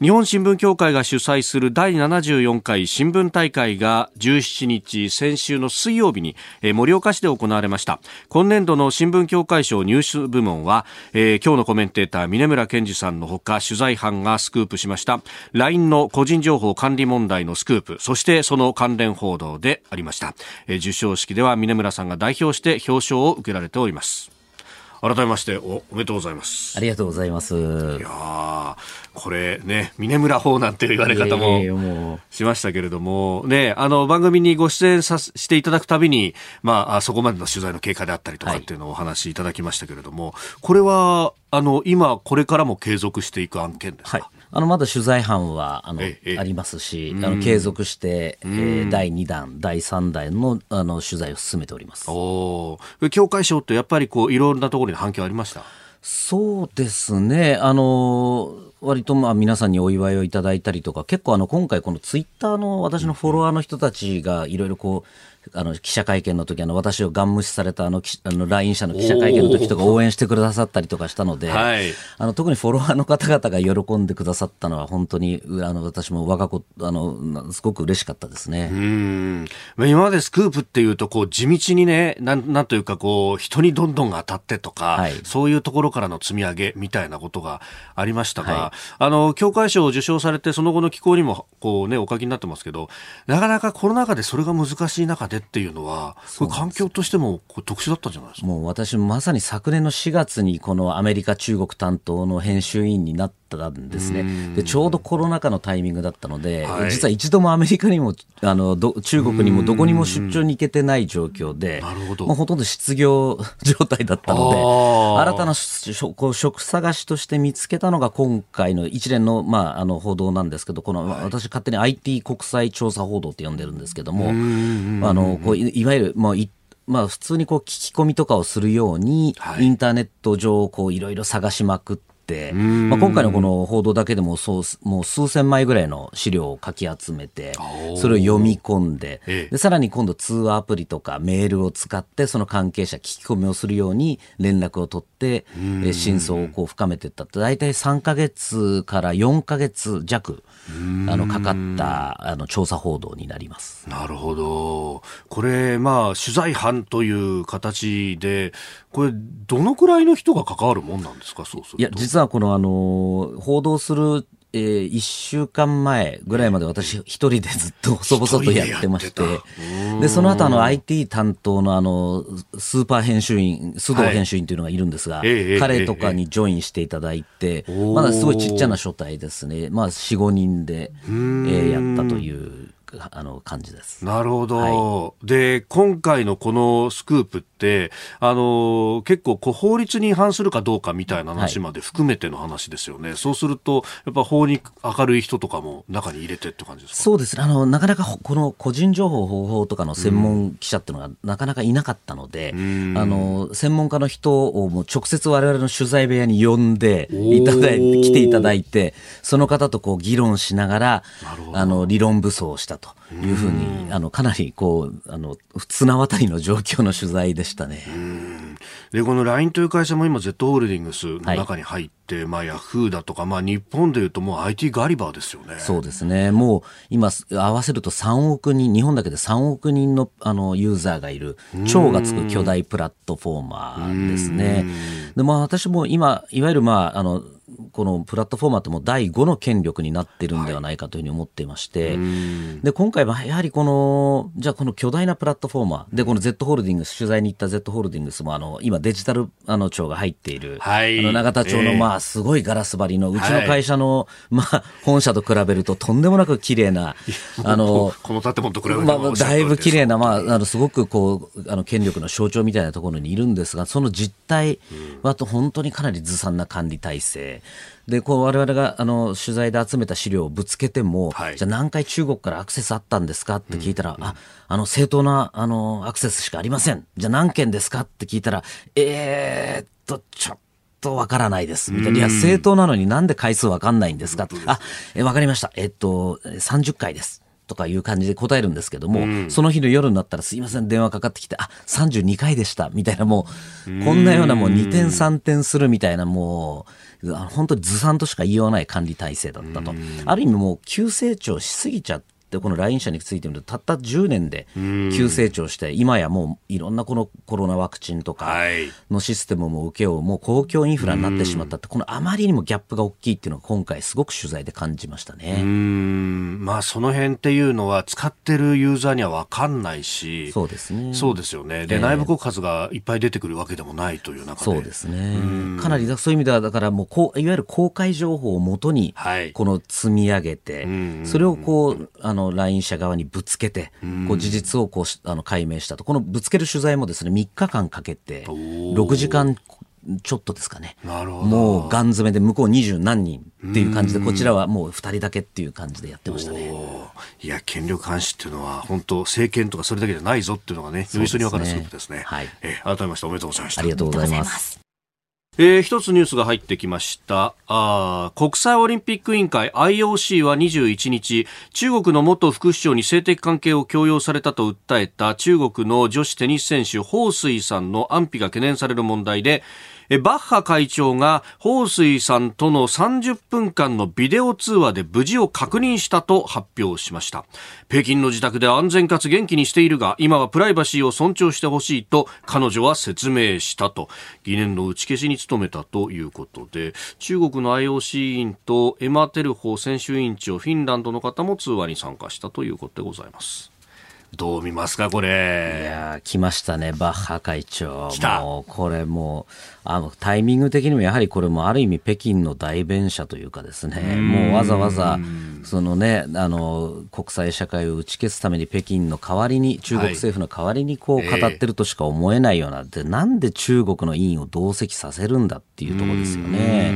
日本新聞協会が主催する第74回新聞大会が17日先週の水曜日に盛岡市で行われました。今年度の新聞協会賞入手部門は、えー、今日のコメンテーター峰村健二さんのほか取材班がスクープしました。LINE の個人情報管理問題のスクープそしてその関連報道でありました、えー、授賞式では峰村さんが代表して表彰を受けられております。改めましておおめでとうございます。ありがとうございます。いやこれね峰村法なんていう言われ方もしましたけれどもねあの番組にご出演さしていただくたびにまあそこまでの取材の経過であったりとかっていうのをお話しいただきましたけれども、はい、これはあの今これからも継続していく案件ですか、はい、あのまだ取材班はあのええありますし、あの継続して、えー第2弾、第3弾のあの取材を進めております。おー。協会賞ってやっぱりこういろんなところに反響ありました？そうですね、あの割とまあ皆さんにお祝いをいただいたりとか、結構あの今回、このツイッターの私のフォロワーの人たちがいろいろこう、あの記者会見の時あの私をガン無視されたあのきあの LINE 社の記者会見の時とか応援してくださったりとかしたので、はい。あの特にフォロワーの方々が喜んでくださったのは本当にうあの私も我が子あのなすごく嬉しかったですね。うん。まあ今までスクープっていうとこう地道にねなんなんというかこう人にどんどん当たってとか、はい。そういうところからの積み上げみたいなことがありましたが、はあの協会賞を受賞されてその後の機構にもこうねお書きになってますけどなかなかコロナ禍でそれが難しい中でっていうのはこれ環境としても特殊だったんじゃないですか？もう私もまさに昨年の4月にこのアメリカ中国担当の編集員になったんですね。でちょうどコロナ禍のタイミングだったので、はい。実は一度もアメリカにもあのど中国にもどこにも出張に行けてない状況で、なるほど。もうほとんど失業状態だったので、新たなししょこう職探しとして見つけたのが今回の一連の,、まあ、あの報道なんですけど、この、私勝手に IT 国際調査報道って呼んでるんですけども、あのこういいわゆる、まあいまあ、普通にこう聞き込みとかをするように、はい。インターネット上こういろいろ探しまくって、まあ、今回のこの報道だけでもそうもう数千枚ぐらいの資料をかき集めてそれを読み込んでええ。でさらに今度通話アプリとかメールを使ってその関係者聞き込みをするように連絡を取ってえー真相をこう深めていった。って大体3ヶ月から4ヶ月弱あのかかったあの調査報道になります。なるほど。これ、まあ、取材班という形で、これ、どのくらいの人が関わるもんなんですか、そうすると。いや、実はこのあの、報道する、えー、1週間前ぐらいまで私一人でずっと細々とやってましてでその後あの IT 担当のあの、スーパー編集員、須藤はい編集員というのがいるんですが、ええ彼とかにジョインしていただいて、ええまだすごいちっちゃな書体ですね。まあ4、5人で、えーやったという、あの、感じです。なるほど、で、今回のこのスクープって、あの、結構こう法律に違反するかどうかみたいな話まで含めての話ですよね。そうすると、やっぱ法に明るい人とかも中に入れてって感じですか？そうです。ね。あの、なかなかほこの個人情報保護法とかの専門記者っていうのがなかなかいなかったので、ん。あの、専門家の人をもう直接我々の取材部屋に呼んでいただいて、来ていただいて、その方とこう議論しながら、あの、理論武装をしたというふうに、あの、かなりこう、あの、綱渡りの状況の取材でしたね。で、この LINE という会社も今 Z ホールディングスの中に入って、まあヤフーだとか、まあ日本でいうともう IT ガリバーですよね。そうですね。もう今合わせると3億人、日本だけで3億人のあのユーザーがいる超がつく巨大プラットフォーマーですね。で、まあ私も今、いわゆるまあ、あの、このプラットフォーマーってもう第5の権力になってるんではないかというふうに思っていまして、で、今回はやはりこの、じゃあこの巨大なプラットフォーマー、で、この Z ホールディングス、取材に行った Z ホールディングスもあの、今デジタルあの庁が入っている、はい。あの永田町のええ。まあ、すごいガラス張りの、うちの会社の、まあ、本社と比べるととんでもなく綺麗な、あの、この建物と比べる通りです。だいぶ綺麗な、まあ、あの、すごくこう、あの、権力の象徴みたいなところにいるんですが、その実態はと本当にかなりずさんな管理体制。で、こう、我々が、あの、取材で集めた資料をぶつけても、はいじゃあ何回中国からアクセスあったんですか？って聞いたら、あ、あの、正当な、あの、アクセスしかありません。じゃあ何件ですか？って聞いたら、えーっと、ちょっとわからないです。みたいな。いや、正当なのになんで回数わかんないんですか？あ、え、わかりました。えっと、30回です。とかいう感じで答えるんですけども、その日の夜になったらすいません、電話かかってきて、あ、32回でした、みたいなもう、こんなようなもう2点3点するみたいなもう、本当にずさんとしか言いようがない管理体制だったと。ある意味もう急成長しすぎちゃって、この LINE 社についてみると、たった10年で急成長して、今やもういろんなこのコロナワクチンとかはい。のシステムも受けよう、もう公共インフラになってしまったって、このあまりにもギャップが大きいっていうのが今回すごく取材で感じましたね。まあその辺っていうのは使ってるユーザーには分かんないし。そうですね。そうですよね。で、ええ。内部告発がいっぱい出てくるわけでもないという中で。そうですね。かなりだそういう意味では、だからもうこう、いわゆる公開情報をもとにはい、この積み上げて、ん。それをこう、あの、LINE 社側にぶつけて、こう、事実をこうし、あの、解明したと。このぶつける取材もですね、3日間かけて、6時間ちょっとですかね。もうガン詰めで向こう二十何人っていう感じで、こちらはもう二人だけっていう感じでやってましたね。いや、権力監視っていうのは、本当政権とかそれだけじゃないぞっていうのがね、より一層に分かるスクープですね。はいえー改めましておめでとうございました。ありがとうございます。えー一つニュースが入ってきました。あ国際オリンピック委員会 IOC は21日、中国の元副首相に性的関係を強要されたと訴えた中国の女子テニス選手、彭帥さんの安否が懸念される問題で、バッハ会長が彭帥さんとの30分間のビデオ通話で無事を確認したと発表しました。北京の自宅で安全かつ元気にしているが、今はプライバシーを尊重してほしいと彼女は説明したと、疑念の打ち消しに努めたということで、中国の IOC 委員とエマ・テルホ選手委員長、フィンランドの方も通話に参加したということでございます。どう見ますか、こいれ。やー来ましたね、バッハ会長。来たもう、これもう、あの、タイミング的にもやはりこれもある意味北京の代弁者というかですね、もうわざわざ、そのね、あの、国際社会を打ち消すために北京の代わりに、中国政府の代わりにこうええ語ってるとしか思えないような、で、なんで中国の委員を同席させるんだっていうところですよね。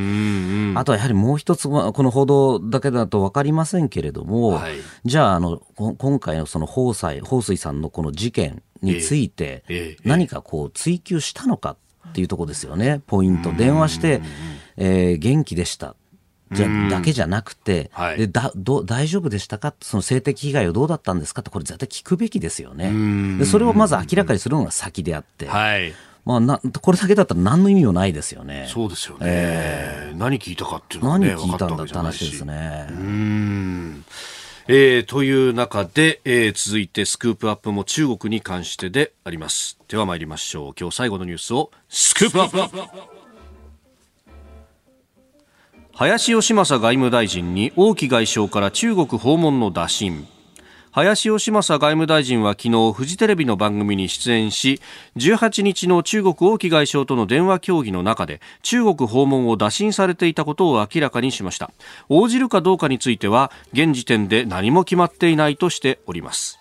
あとはやはりもう一つは、この報道だけだと分かりませんけれども、はいじゃあ、あの、こ今回のその彭帥、彭帥さんのこの事件について何かこう追及したのかっていうところですよね、ポイント。電話して、えー元気でした。じゃだけじゃなくて、はいでだど大丈夫でしたか？その性的被害はどうだったんですか？って、これ絶対聞くべきですよね。でそれをまず明らかにするのが先であって、はい。まあ、なこれだけだったら何の意味もないですよね。そうですよね。何聞いたかっていうのはね、何聞いたんだって話ですね。うーんえーという中で、えー続いてスクープアップも中国に関してであります。では参りましょう。今日最後のニュースをスクープアップ林芳正外務大臣に王毅外相から中国訪問の打診。林芳正外務大臣は昨日フジテレビの番組に出演し18日の中国王毅外相との電話協議の中で中国訪問を打診されていたことを明らかにしました応じるかどうかについては現時点で何も決まっていないとしております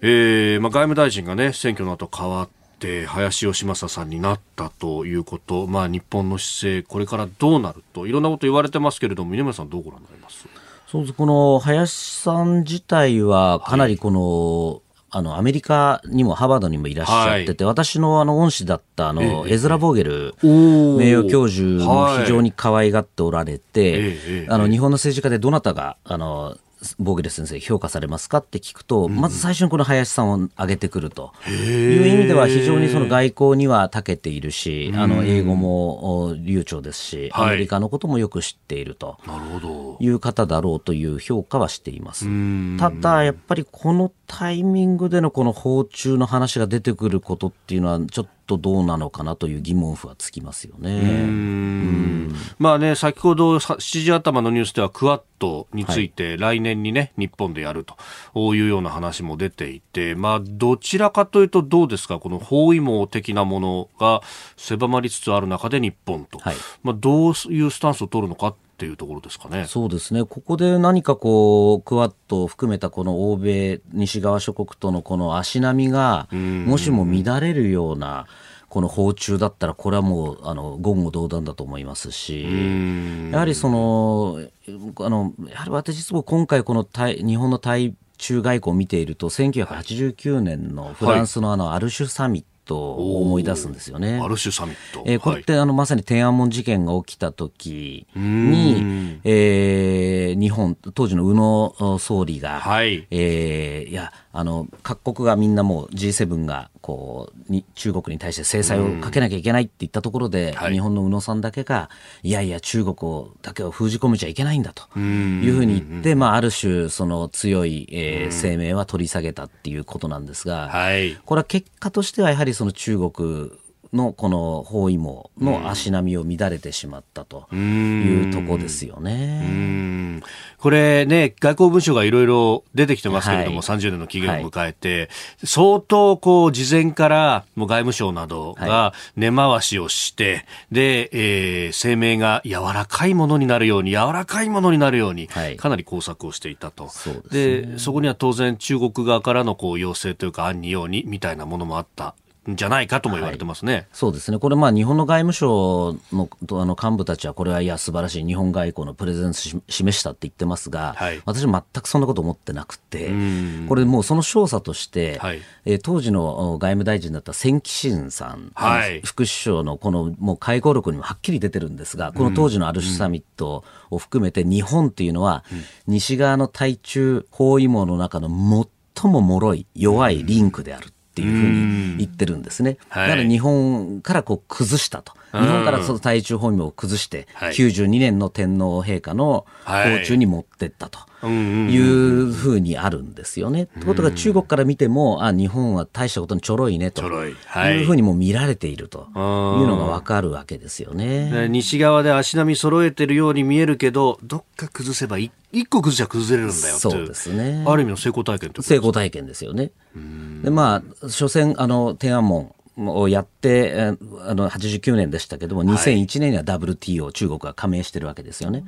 えーまあ、外務大臣がね選挙の後変わって林芳正さんになったということ、まあ、日本の姿勢これからどうなるといろんなこと言われてますけれども峰村さんどうご覧になります？そうです。この林さん自体はかなりこの、あのアメリカにもハーバードにもいらっしゃってて、私のあの恩師だったあの、ええエズラ・ボーゲルお名誉教授も非常に可愛がっておられて、ええええあの日本の政治家でどなたがあのボーゲル先生評価されますかって聞くと、まず最初にこの林さんを挙げてくると。いう意味では非常にその外交には長けているし、あの英語もお流暢ですし、はい。アメリカのこともよく知っていると。いう方だろうという評価はしています。ただ、やっぱりこのタイミングでのこの訪中の話が出てくることっていうのは、ちょっとどうなのかなという疑問符はつきますよね。まあね、先ほどさ7時頭のニュースではクワッドについて来年にね、日本でやるというような話も出ていて、まあどちらかというとどうですか、この包囲網的なものが狭まりつつある中で日本と、はい。まあどういうスタンスを取るのかっていうところですかね。そうですね。ここで何かこう、クワッドを含めたこの欧米、西側諸国とのこの足並みが、もしも乱れるような、この訪中だったら、これはもう、あの、言語道断だと思いますし、やはりその、あの、やはり私、実は今回この対日本の対中外交を見ていると、1989年のフランスのあの、アルシュサミットを思い出すんですよね。ある種サミット。えーこれって、あのまさに天安門事件が起きた時に、えー日本当時の宇野総理が、はいえーいやあの各国がみんなもう G7 がこうに中国に対して制裁をかけなきゃいけないって言ったところで、はい。日本の宇野さんだけがいやいや中国をだけを封じ込めちゃいけないんだというふうに言って、まあ、ある種その強い、えー声明は取り下げたっていうことなんですが、はい。これは結果としてはやはりその中国のこの包囲網の足並みを乱れてしまったというとこですよね。うんこれね、外交文書がいろいろ出てきてますけれども、はい30年の期限を迎えて、相当こう、事前から、もう外務省などが根回しをして、で、えー声明が柔らかいものになるように、柔らかいものになるように、はいかなり工作をしていたと。そうですで、そこには当然中国側からのこう要請というか案にように、みたいなものもあった。んじゃないかとも言われてますね。そうですね。これまあ日本の外務省のあの幹部たちはこれはいや素晴らしい日本外交のプレゼンスし示したって言ってますが、はい。私は全くそんなこと思ってなくて、これもうその証左として、はい。えー当時のお外務大臣だった千紀新さん、はい。副首相のこのもう会合録にもはっきり出てるんですが、この当時のアルシュサミットを含めて日本っていうのは、西側の対中包囲網の中の最も脆い弱いリンクである。っていうふうに言ってるんですね。はい。だから日本からこう崩したと。日本からその対中包囲網を崩して、はい。92年の天皇陛下のはい。訪中に持ってったというふうにあるんですよね。ということが中国から見ても、あ、日本は大したことにちょろいねと。ちょろい。はい。いうふうにも見られているといううんのがわかるわけですよね。で西側で足並み揃えてるように見えるけど、どっか崩せばい一個崩しゃ崩れるんだよそうですね。ある意味の成功体験ってこと成功体験ですよね。でまあ所詮あの天安門をやってえーあの89年でしたけども2001年には WTO 中国が加盟してるわけですよね。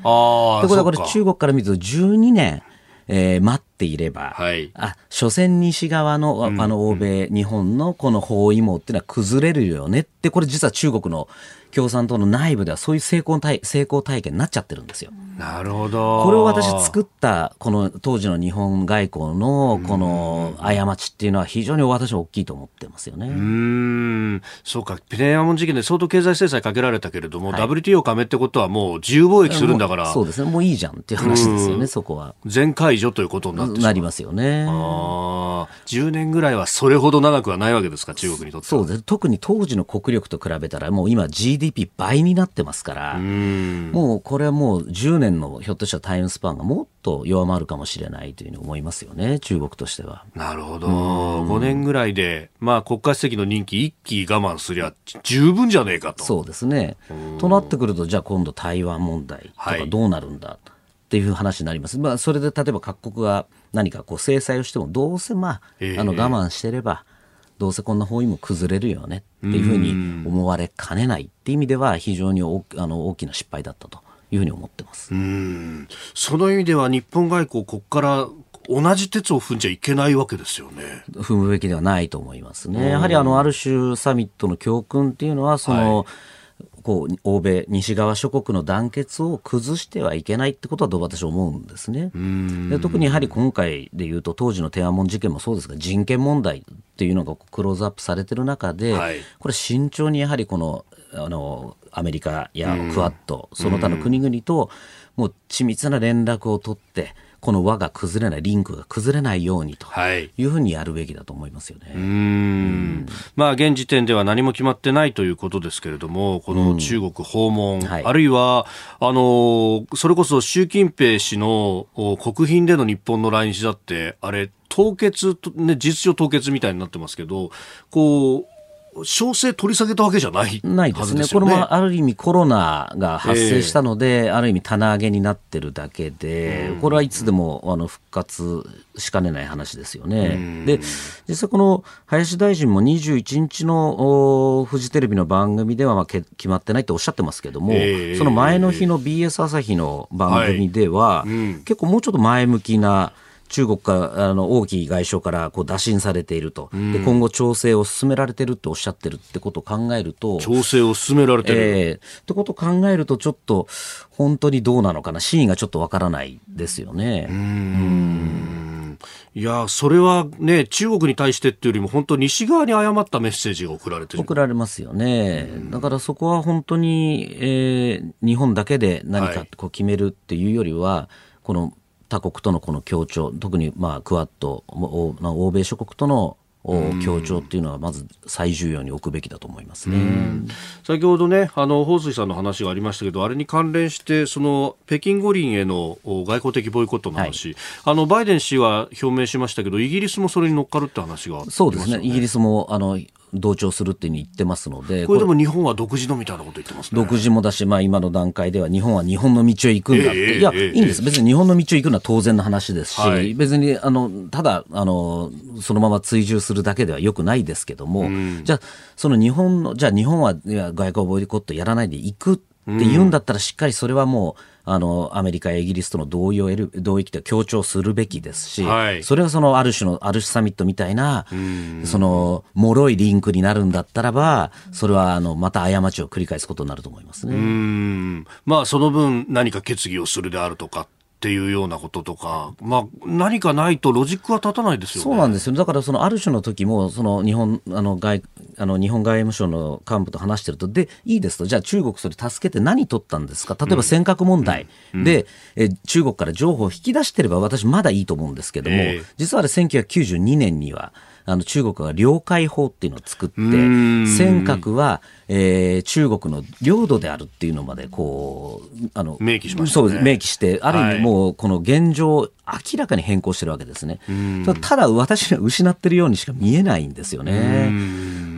とここれ中国から見ると12年、えー待っていれば、はいあ所詮西側のああの欧米、日本のこの包囲網っていうのは崩れるよねってこれ実は中国の共産党の内部ではそういう成功体成功体験になっちゃってるんですよ。なるほど。これを私作ったこの当時の日本外交のこの過ちっていうのは非常に私は大きいと思ってますよね。うーん、そうか、天安門事件で相当経済制裁かけられたけれども、WTO 加盟ってことはもう自由貿易するんだから、そうですね。もういいじゃんっていう話ですよね、そこは。全解除ということにななりますよね。ああ、10年ぐらいはそれほど長くはないわけですか、中国にとっては。そうです。特に当時の国力と比べたら、もう今 GDP 倍になってますから、うん。もうこれはもう10年のひょっとしたらタイムスパンがもっと弱まるかもしれないというふうに思いますよね、中国としては。なるほど。5年ぐらいで、まあ国家主席の任期一期我慢すりゃ十分じゃねえかと。そうですね。となってくると、じゃあ今度台湾問題とはいかどうなるんだっていう話になります。まあそれで例えば各国が何かこう制裁をしても、どうせまあ、ええあの我慢してれば、どうせこんな包囲も崩れるよねっていうふうに思われかねないっていう意味では非常に大あの大きな失敗だったというふうに思ってます。うん。その意味では日本外交、ここから同じ鉄を踏んじゃいけないわけですよね。踏むべきではないと思いますね。やはりあの、ある種サミットの教訓っていうのは、その、こう、欧米、西側諸国の団結を崩してはいけないってことは、どう私は思うんですね。で特にやはり今回で言うと、当時の天安門事件もそうですが、人権問題っていうのがクローズアップされてる中で、はいこれ慎重にやはりこの、あの、アメリカやクアッド、その他の国々と、もう緻密な連絡を取って、この輪が崩れない、リンクが崩れないようにとはい。いうふうにやるべきだと思いますよね。うーんまあ現時点では何も決まってないということですけれども、この中国訪問、はいあるいは、あの、それこそ習近平氏のお国賓での日本の来日だって、あれ、凍結と、ね、事実上凍結みたいになってますけど、こう、詳細取り下げたわけじゃないないですね。これもある意味コロナが発生したので、ある意味棚上げになってるだけで、これはいつでもあの復活しかねない話ですよね。で、実際この林大臣も21日のおフジテレビの番組ではまあけ決まってないっておっしゃってますけども、ええ。その前の日の BS 朝日の番組では、い。うん。結構もうちょっと前向きな中国からあの王毅外相からこう打診されていると、で今後調整を進められてるっておっしゃってるってことを考えると、調整を進められてる。ええってことを考えると、ちょっと本当にどうなのかな、真意がちょっとわからないですよね。いや、それはね、中国に対してっていうよりも、本当西側に誤ったメッセージが送られてる。送られますよね。だからそこは本当に、えー日本だけで何かこう決めるっていうよりは、この他国とのこの協調、特にまあクアッド、欧米諸国とのお協調っていうのはまず最重要に置くべきだと思いますね。先ほどね、あの、彭帥さんの話がありましたけど、あれに関連して、その、北京五輪へのお外交的ボイコットの話、あの、バイデン氏は表明しましたけど、イギリスもそれに乗っかるって話がありましたよそうですね。イギリスもあの同調するっていうふうに言ってますので、これでも日本は独自のみたいなこと言ってますね。独自もだし、まあ、今の段階では日本は日本の道を行くんだって、ええいや、ええ。いいんです、別に日本の道を行くのは当然の話ですし、はい。別にあのただあの、そのまま追従するだけではよくないですけども、じゃあ、その日本の、じゃあ日本はいや外交ボイコットやらないで行くっって言うんだったらしっかりそれはもうあのアメリカやイギリスとの同意を得る同意って強調するべきですし、はい、それはそのある種のある種サミットみたいなその脆いリンクになるんだったらばそれはあのまた過ちを繰り返すことになると思いますね。まあその分何か決議をするであるとかっていうようなこととか、まあ、何かないとロジックは立たないですよ、ね、そうなんですよ。だから、その、ある種の時も、その、日本、あの、外、あの、日本外務省の幹部と話してると、で、いいですと、じゃあ中国それ助けて何取ったんですか？例えば尖閣問題。で、うん。うん、え中国から情報を引き出してれば私まだいいと思うんですけども、えー、実はあれ1992年には、あの中国が領海法っていうのを作って尖閣は、えー、中国の領土であるっていうのまでこうあの明記しました、ね、そう明記してある意味もうこの現状を明らかに変更してるわけですね。ただ私は失ってるようにしか見えないんですよね。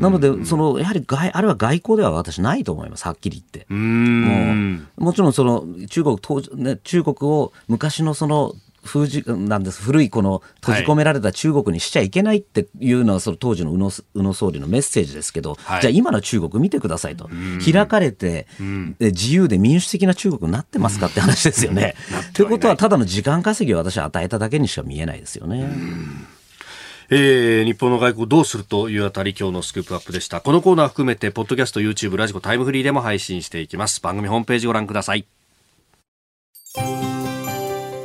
なのでそのやはり外あれは外交では私ないと思います。はっきり言って。もうもちろんその中国当時ね中国を昔のその封じなんです古いこの閉じ込められた中国にしちゃいけないっていうのはその当時の宇野宇野総理のメッセージですけど、はい、じゃあ今の中国見てくださいと開かれて自由で民主的な中国になってますかって話ですよね。ということはただの時間稼ぎを私は与えただけにしか見えないですよね。えー、日本の外交どうするというあたり今日のスクープアップでした。このコーナー含めて、ポッドキャスト、YouTube、ラジコ、タイムフリーでも配信していきます。番組ホームページご覧ください。